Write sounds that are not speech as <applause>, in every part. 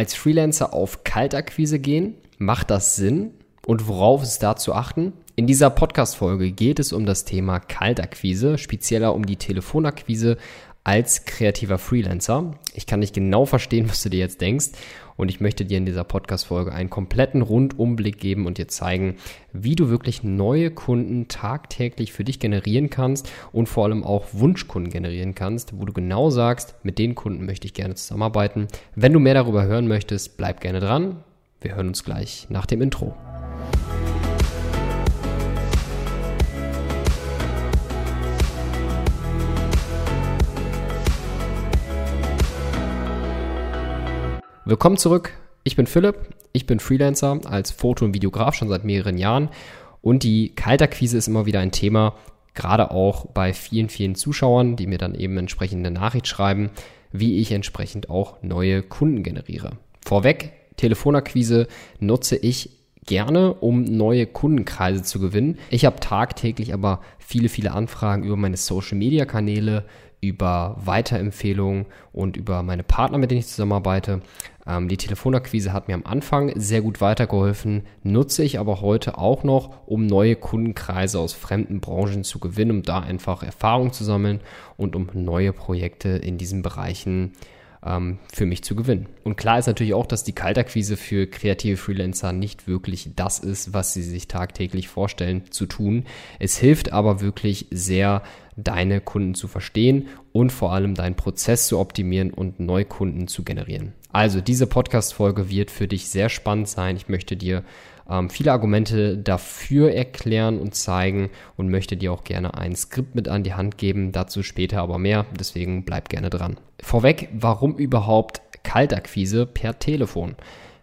Als Freelancer auf Kaltakquise gehen, macht das Sinn? Und worauf ist da zu achten? In dieser Podcast-Folge geht es um das Thema Kaltakquise, spezieller um die Telefonakquise als kreativer Freelancer. Ich kann nicht genau verstehen, was du dir jetzt denkst. Und ich möchte dir in dieser Podcast-Folge einen kompletten Rundumblick geben und dir zeigen, wie du wirklich neue Kunden tagtäglich für dich generieren kannst und vor allem auch Wunschkunden generieren kannst, wo du genau sagst, mit den Kunden möchte ich gerne zusammenarbeiten. Wenn du mehr darüber hören möchtest, bleib gerne dran. Wir hören uns gleich nach dem Intro. Willkommen zurück. Ich bin Philipp. Ich bin Freelancer als Foto- und Videograf schon seit mehreren Jahren. Und die Kaltakquise ist immer wieder ein Thema, gerade auch bei vielen, vielen Zuschauern, die mir dann eben entsprechend eine Nachricht schreiben, wie ich entsprechend auch neue Kunden generiere. Vorweg, Telefonakquise nutze ich gerne, um neue Kundenkreise zu gewinnen. Ich habe tagtäglich aber viele, viele Anfragen über meine Social-Media-Kanäle, über Weiterempfehlungen und über meine Partner, mit denen ich zusammenarbeite. Ähm, die Telefonakquise hat mir am Anfang sehr gut weitergeholfen, nutze ich aber heute auch noch, um neue Kundenkreise aus fremden Branchen zu gewinnen, um da einfach Erfahrung zu sammeln und um neue Projekte in diesen Bereichen ähm, für mich zu gewinnen. Und klar ist natürlich auch, dass die Kaltakquise für kreative Freelancer nicht wirklich das ist, was sie sich tagtäglich vorstellen zu tun. Es hilft aber wirklich sehr, deine Kunden zu verstehen und vor allem deinen Prozess zu optimieren und Neukunden zu generieren. Also diese Podcast-Folge wird für dich sehr spannend sein. Ich möchte dir ähm, viele Argumente dafür erklären und zeigen und möchte dir auch gerne ein Skript mit an die Hand geben. Dazu später aber mehr. Deswegen bleib gerne dran. Vorweg, warum überhaupt Kaltakquise per Telefon?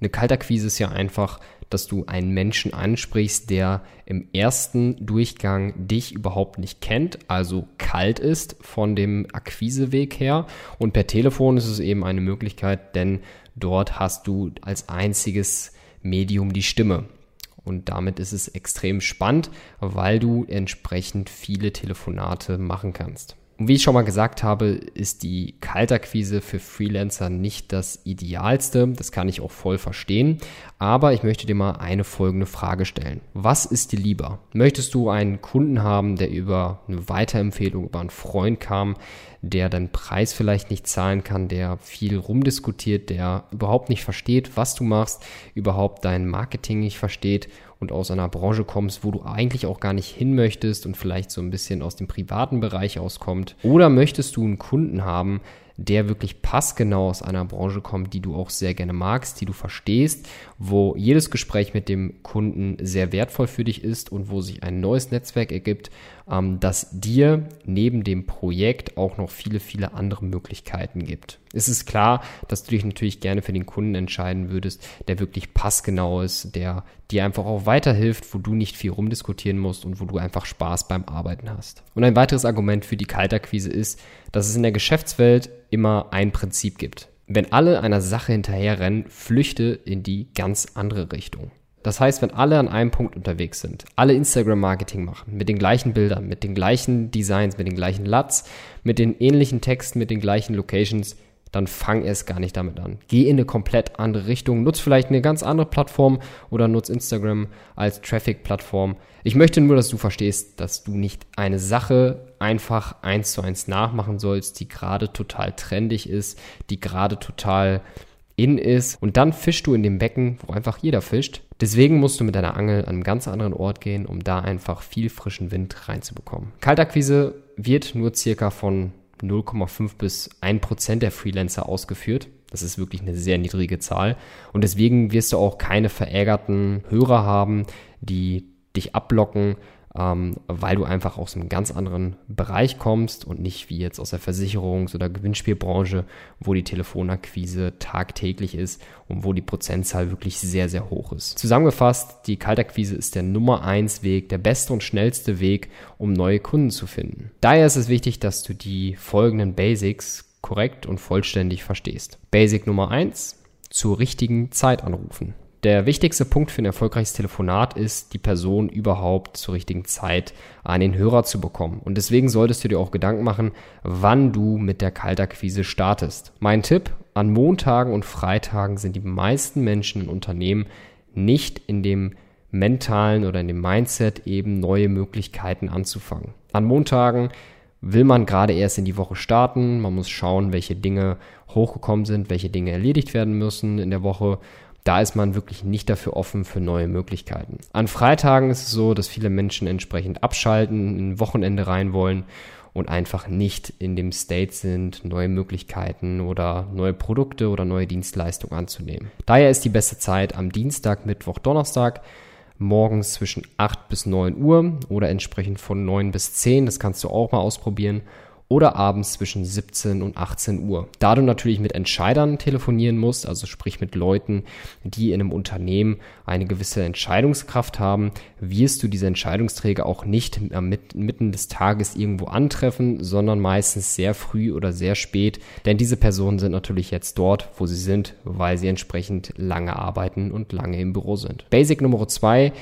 Eine Kaltakquise ist ja einfach, dass du einen Menschen ansprichst, der im ersten Durchgang dich überhaupt nicht kennt, also kalt ist von dem Akquiseweg her. Und per Telefon ist es eben eine Möglichkeit, denn dort hast du als einziges Medium die Stimme. Und damit ist es extrem spannend, weil du entsprechend viele Telefonate machen kannst. Und wie ich schon mal gesagt habe, ist die Kaltakquise für Freelancer nicht das Idealste. Das kann ich auch voll verstehen. Aber ich möchte dir mal eine folgende Frage stellen. Was ist dir lieber? Möchtest du einen Kunden haben, der über eine Weiterempfehlung, über einen Freund kam, der deinen Preis vielleicht nicht zahlen kann, der viel rumdiskutiert, der überhaupt nicht versteht, was du machst, überhaupt dein Marketing nicht versteht und aus einer Branche kommst, wo du eigentlich auch gar nicht hin möchtest und vielleicht so ein bisschen aus dem privaten Bereich auskommt? Oder möchtest du einen Kunden haben, der wirklich passgenau aus einer Branche kommt, die du auch sehr gerne magst, die du verstehst, wo jedes Gespräch mit dem Kunden sehr wertvoll für dich ist und wo sich ein neues Netzwerk ergibt, ähm, das dir neben dem Projekt auch noch viele, viele andere Möglichkeiten gibt. Es ist klar, dass du dich natürlich gerne für den Kunden entscheiden würdest, der wirklich passgenau ist, der dir einfach auch weiterhilft, wo du nicht viel rumdiskutieren musst und wo du einfach Spaß beim Arbeiten hast. Und ein weiteres Argument für die Kaltakquise ist, dass es in der Geschäftswelt immer ein Prinzip gibt. Wenn alle einer Sache hinterherrennen, flüchte in die ganz andere Richtung. Das heißt, wenn alle an einem Punkt unterwegs sind, alle Instagram-Marketing machen, mit den gleichen Bildern, mit den gleichen Designs, mit den gleichen LUTs, mit den ähnlichen Texten, mit den gleichen Locations, dann fang erst gar nicht damit an. Geh in eine komplett andere Richtung, nutz vielleicht eine ganz andere Plattform oder nutz Instagram als Traffic-Plattform. Ich möchte nur, dass du verstehst, dass du nicht eine Sache einfach eins zu eins nachmachen sollst, die gerade total trendig ist, die gerade total in ist und dann fischst du in dem Becken, wo einfach jeder fischt. Deswegen musst du mit deiner Angel an einen ganz anderen Ort gehen, um da einfach viel frischen Wind reinzubekommen. Kaltakquise wird nur circa von 0,5 bis 1 Prozent der Freelancer ausgeführt. Das ist wirklich eine sehr niedrige Zahl. Und deswegen wirst du auch keine verärgerten Hörer haben, die dich abblocken, ähm, weil du einfach aus einem ganz anderen Bereich kommst und nicht wie jetzt aus der Versicherungs- oder Gewinnspielbranche, wo die Telefonakquise tagtäglich ist und wo die Prozentzahl wirklich sehr, sehr hoch ist. Zusammengefasst, die Kaltakquise ist der Nummer eins Weg, der beste und schnellste Weg, um neue Kunden zu finden. Daher ist es wichtig, dass du die folgenden Basics korrekt und vollständig verstehst. Basic Nummer eins: zur richtigen Zeit anrufen. Der wichtigste Punkt für ein erfolgreiches Telefonat ist, die Person überhaupt zur richtigen Zeit an den Hörer zu bekommen. Und deswegen solltest du dir auch Gedanken machen, wann du mit der Kaltakquise startest. Mein Tipp, an Montagen und Freitagen sind die meisten Menschen in Unternehmen nicht in dem mentalen oder in dem Mindset eben neue Möglichkeiten anzufangen. An Montagen will man gerade erst in die Woche starten. Man muss schauen, welche Dinge hochgekommen sind, welche Dinge erledigt werden müssen in der Woche da ist man wirklich nicht dafür offen für neue Möglichkeiten. An Freitagen ist es so, dass viele Menschen entsprechend abschalten, ein Wochenende rein wollen und einfach nicht in dem State sind, neue Möglichkeiten oder neue Produkte oder neue Dienstleistungen anzunehmen. Daher ist die beste Zeit am Dienstag, Mittwoch, Donnerstag morgens zwischen 8 bis 9 Uhr oder entsprechend von 9 bis 10. Das kannst du auch mal ausprobieren oder abends zwischen 17 und 18 Uhr. Da du natürlich mit Entscheidern telefonieren musst, also sprich mit Leuten, die in einem Unternehmen eine gewisse Entscheidungskraft haben, wirst du diese Entscheidungsträger auch nicht mitten des Tages irgendwo antreffen, sondern meistens sehr früh oder sehr spät, denn diese Personen sind natürlich jetzt dort, wo sie sind, weil sie entsprechend lange arbeiten und lange im Büro sind. Basic Nummer zwei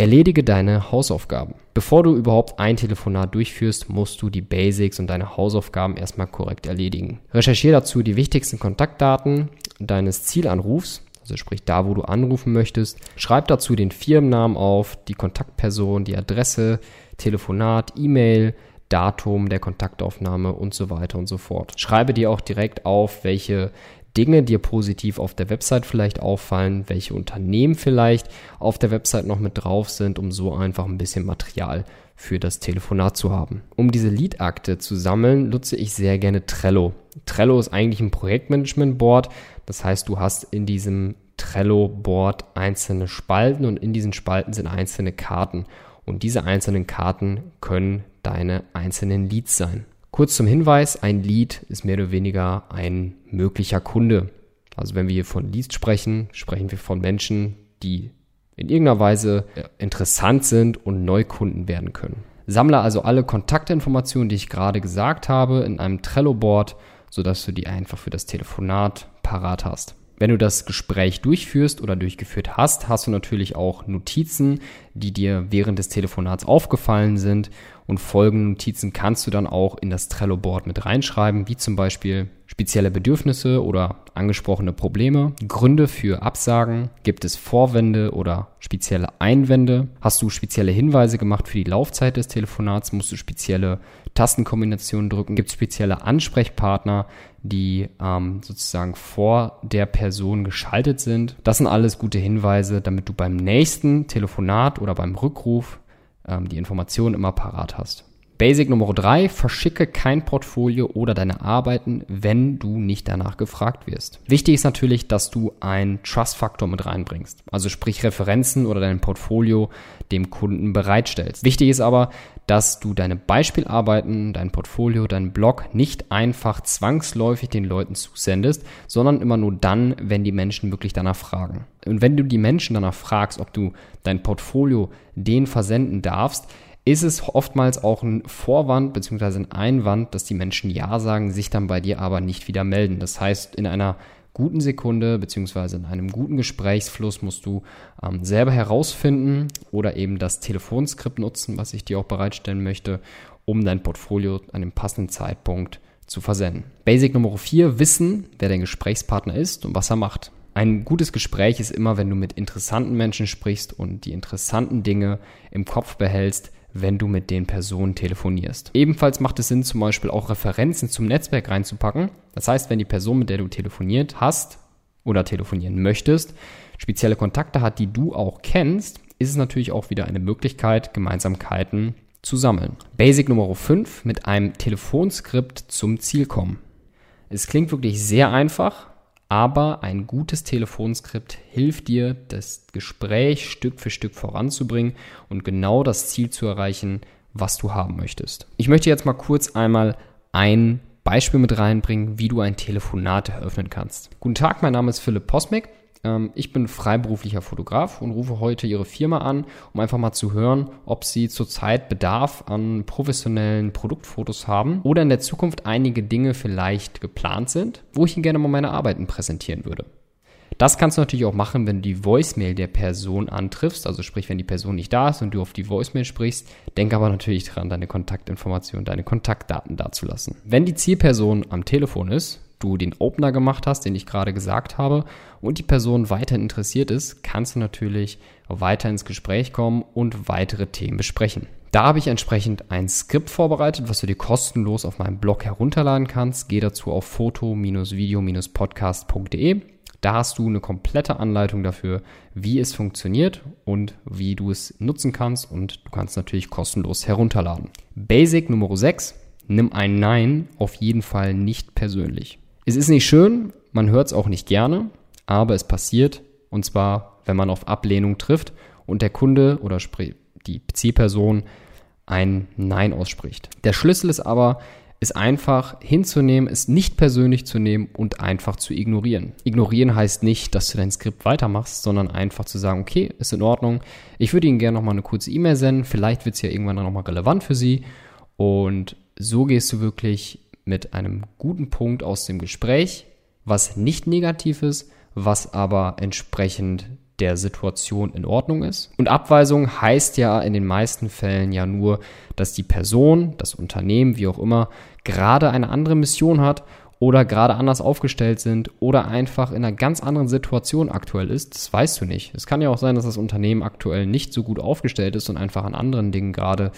Erledige deine Hausaufgaben. Bevor du überhaupt ein Telefonat durchführst, musst du die Basics und deine Hausaufgaben erstmal korrekt erledigen. Recherchiere dazu die wichtigsten Kontaktdaten deines Zielanrufs, also sprich da, wo du anrufen möchtest. Schreib dazu den Firmennamen auf, die Kontaktperson, die Adresse, Telefonat, E-Mail, Datum der Kontaktaufnahme und so weiter und so fort. Schreibe dir auch direkt auf, welche Dinge dir positiv auf der Website vielleicht auffallen, welche Unternehmen vielleicht auf der Website noch mit drauf sind, um so einfach ein bisschen Material für das Telefonat zu haben. Um diese Lead-Akte zu sammeln, nutze ich sehr gerne Trello. Trello ist eigentlich ein Projektmanagement-Board. Das heißt, du hast in diesem Trello-Board einzelne Spalten und in diesen Spalten sind einzelne Karten. Und diese einzelnen Karten können deine einzelnen Leads sein. Kurz zum Hinweis, ein Lead ist mehr oder weniger ein möglicher Kunde. Also wenn wir hier von Leads sprechen, sprechen wir von Menschen, die in irgendeiner Weise interessant sind und Neukunden werden können. Sammle also alle Kontaktinformationen, die ich gerade gesagt habe, in einem Trello-Board, sodass du die einfach für das Telefonat parat hast. Wenn du das Gespräch durchführst oder durchgeführt hast, hast du natürlich auch Notizen, die dir während des Telefonats aufgefallen sind. Und folgende Notizen kannst du dann auch in das Trello-Board mit reinschreiben, wie zum Beispiel spezielle Bedürfnisse oder angesprochene Probleme, Gründe für Absagen, gibt es Vorwände oder spezielle Einwände, hast du spezielle Hinweise gemacht für die Laufzeit des Telefonats, musst du spezielle Tastenkombinationen drücken, gibt es spezielle Ansprechpartner, die ähm, sozusagen vor der Person geschaltet sind. Das sind alles gute Hinweise, damit du beim nächsten Telefonat oder beim Rückruf ähm, die Informationen immer parat hast. Basic Nummer drei: verschicke kein Portfolio oder deine Arbeiten, wenn du nicht danach gefragt wirst. Wichtig ist natürlich, dass du einen Trust-Faktor mit reinbringst. Also sprich Referenzen oder dein Portfolio dem Kunden bereitstellst. Wichtig ist aber, dass du deine Beispielarbeiten, dein Portfolio, deinen Blog nicht einfach zwangsläufig den Leuten zusendest, sondern immer nur dann, wenn die Menschen wirklich danach fragen. Und wenn du die Menschen danach fragst, ob du dein Portfolio denen versenden darfst, ist es oftmals auch ein Vorwand bzw. ein Einwand, dass die Menschen Ja sagen, sich dann bei dir aber nicht wieder melden. Das heißt, in einer guten Sekunde bzw. in einem guten Gesprächsfluss musst du ähm, selber herausfinden oder eben das Telefonskript nutzen, was ich dir auch bereitstellen möchte, um dein Portfolio an dem passenden Zeitpunkt zu versenden. Basic Nummer 4, wissen, wer dein Gesprächspartner ist und was er macht. Ein gutes Gespräch ist immer, wenn du mit interessanten Menschen sprichst und die interessanten Dinge im Kopf behältst, wenn du mit den Personen telefonierst. Ebenfalls macht es Sinn, zum Beispiel auch Referenzen zum Netzwerk reinzupacken. Das heißt, wenn die Person, mit der du telefoniert hast oder telefonieren möchtest, spezielle Kontakte hat, die du auch kennst, ist es natürlich auch wieder eine Möglichkeit, Gemeinsamkeiten zu sammeln. Basic Nummer 5, mit einem Telefonskript zum Ziel kommen. Es klingt wirklich sehr einfach, aber ein gutes Telefonskript hilft dir, das Gespräch Stück für Stück voranzubringen und genau das Ziel zu erreichen, was du haben möchtest. Ich möchte jetzt mal kurz einmal ein Beispiel mit reinbringen, wie du ein Telefonat eröffnen kannst. Guten Tag, mein Name ist Philipp Posmek. Ähm, ich bin freiberuflicher Fotograf und rufe heute Ihre Firma an, um einfach mal zu hören, ob Sie zurzeit Bedarf an professionellen Produktfotos haben oder in der Zukunft einige Dinge vielleicht geplant sind, wo ich Ihnen gerne mal meine Arbeiten präsentieren würde. Das kannst du natürlich auch machen, wenn du die Voicemail der Person antriffst, also sprich, wenn die Person nicht da ist und du auf die Voicemail sprichst. Denk aber natürlich dran, deine Kontaktinformationen, deine Kontaktdaten dazulassen. Wenn die Zielperson am Telefon ist, du den Opener gemacht hast, den ich gerade gesagt habe, und die Person weiter interessiert ist, kannst du natürlich weiter ins Gespräch kommen und weitere Themen besprechen. Da habe ich entsprechend ein Skript vorbereitet, was du dir kostenlos auf meinem Blog herunterladen kannst. Geh dazu auf foto-video-podcast.de. Da hast du eine komplette Anleitung dafür, wie es funktioniert und wie du es nutzen kannst und du kannst natürlich kostenlos herunterladen. Basic Nummer 6. Nimm ein Nein auf jeden Fall nicht persönlich. Es ist nicht schön, man hört es auch nicht gerne, aber es passiert und zwar, wenn man auf Ablehnung trifft und der Kunde oder die Zielperson ein Nein ausspricht. Der Schlüssel ist aber, es einfach hinzunehmen, es nicht persönlich zu nehmen und einfach zu ignorieren. Ignorieren heißt nicht, dass du dein Skript weitermachst, sondern einfach zu sagen, okay, ist in Ordnung. Ich würde Ihnen gerne nochmal eine kurze E-Mail senden. Vielleicht wird es ja irgendwann nochmal relevant für Sie. Und so gehst du wirklich mit einem guten Punkt aus dem Gespräch, was nicht negativ ist, was aber entsprechend der Situation in Ordnung ist. Und Abweisung heißt ja in den meisten Fällen ja nur, dass die Person, das Unternehmen, wie auch immer, gerade eine andere Mission hat oder gerade anders aufgestellt sind oder einfach in einer ganz anderen Situation aktuell ist, das weißt du nicht. Es kann ja auch sein, dass das Unternehmen aktuell nicht so gut aufgestellt ist und einfach an anderen Dingen gerade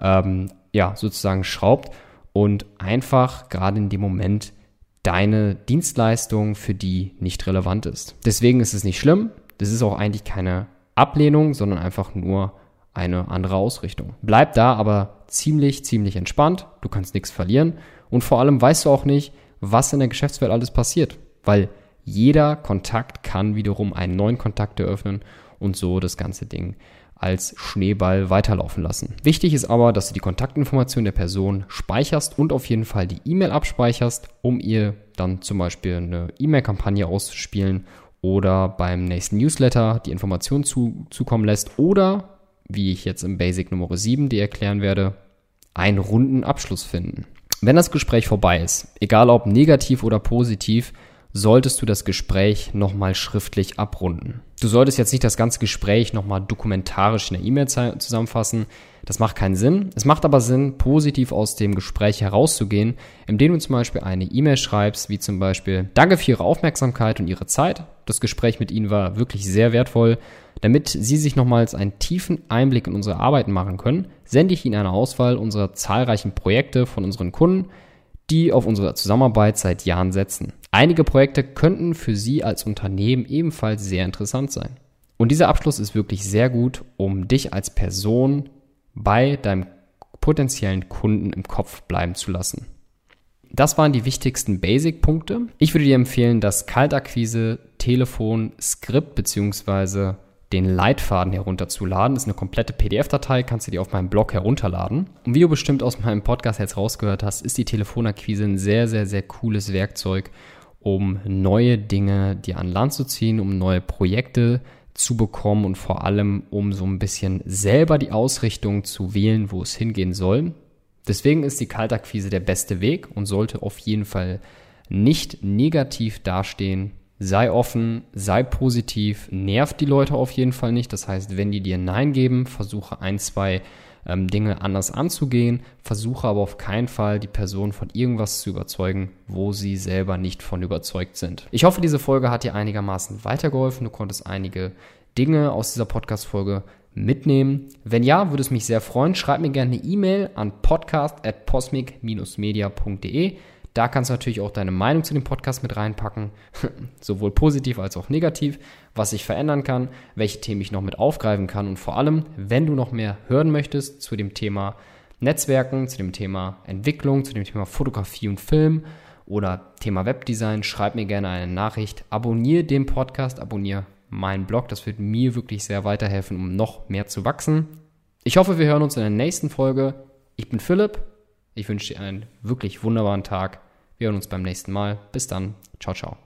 ähm, ja sozusagen schraubt und einfach gerade in dem Moment deine Dienstleistung für die nicht relevant ist. Deswegen ist es nicht schlimm, das ist auch eigentlich keine Ablehnung, sondern einfach nur eine andere Ausrichtung. Bleib da aber ziemlich, ziemlich entspannt. Du kannst nichts verlieren. Und vor allem weißt du auch nicht, was in der Geschäftswelt alles passiert. Weil jeder Kontakt kann wiederum einen neuen Kontakt eröffnen und so das ganze Ding als Schneeball weiterlaufen lassen. Wichtig ist aber, dass du die Kontaktinformation der Person speicherst und auf jeden Fall die E-Mail abspeicherst, um ihr dann zum Beispiel eine E-Mail-Kampagne auszuspielen oder beim nächsten Newsletter die Information zu, zukommen lässt oder, wie ich jetzt im Basic Nummer 7 dir erklären werde, einen runden Abschluss finden. Wenn das Gespräch vorbei ist, egal ob negativ oder positiv, solltest du das Gespräch nochmal schriftlich abrunden. Du solltest jetzt nicht das ganze Gespräch nochmal dokumentarisch in der E-Mail zusammenfassen. Das macht keinen Sinn. Es macht aber Sinn, positiv aus dem Gespräch herauszugehen, indem du zum Beispiel eine E-Mail schreibst, wie zum Beispiel Danke für Ihre Aufmerksamkeit und Ihre Zeit. Das Gespräch mit Ihnen war wirklich sehr wertvoll. Damit Sie sich nochmals einen tiefen Einblick in unsere Arbeiten machen können, sende ich Ihnen eine Auswahl unserer zahlreichen Projekte von unseren Kunden, die auf unsere Zusammenarbeit seit Jahren setzen. Einige Projekte könnten für Sie als Unternehmen ebenfalls sehr interessant sein. Und dieser Abschluss ist wirklich sehr gut, um dich als Person bei deinem potenziellen Kunden im Kopf bleiben zu lassen. Das waren die wichtigsten Basic-Punkte. Ich würde dir empfehlen, das Kaltakquise Telefon Skript beziehungsweise den Leitfaden herunterzuladen. Das ist eine komplette PDF-Datei, kannst du dir auf meinem Blog herunterladen. Und wie du bestimmt aus meinem Podcast jetzt rausgehört hast, ist die Telefonakquise ein sehr, sehr, sehr cooles Werkzeug, um neue Dinge dir an Land zu ziehen, um neue Projekte zu bekommen und vor allem, um so ein bisschen selber die Ausrichtung zu wählen, wo es hingehen soll. Deswegen ist die Kaltakquise der beste Weg und sollte auf jeden Fall nicht negativ dastehen, sei offen, sei positiv, nervt die Leute auf jeden Fall nicht. Das heißt, wenn die dir Nein geben, versuche ein, zwei ähm, Dinge anders anzugehen, versuche aber auf keinen Fall die Person von irgendwas zu überzeugen, wo sie selber nicht von überzeugt sind. Ich hoffe, diese Folge hat dir einigermaßen weitergeholfen. Du konntest einige Dinge aus dieser Podcast-Folge mitnehmen. Wenn ja, würde es mich sehr freuen. Schreib mir gerne eine E-Mail an podcast.posmic-media.de. Da kannst du natürlich auch deine Meinung zu dem Podcast mit reinpacken, <laughs> sowohl positiv als auch negativ, was ich verändern kann, welche Themen ich noch mit aufgreifen kann und vor allem, wenn du noch mehr hören möchtest zu dem Thema Netzwerken, zu dem Thema Entwicklung, zu dem Thema Fotografie und Film oder Thema Webdesign, schreib mir gerne eine Nachricht, abonniere den Podcast, abonniere meinen Blog, das wird mir wirklich sehr weiterhelfen, um noch mehr zu wachsen. Ich hoffe, wir hören uns in der nächsten Folge. Ich bin Philipp. Ich wünsche dir einen wirklich wunderbaren Tag. Wir hören uns beim nächsten Mal. Bis dann. Ciao, ciao.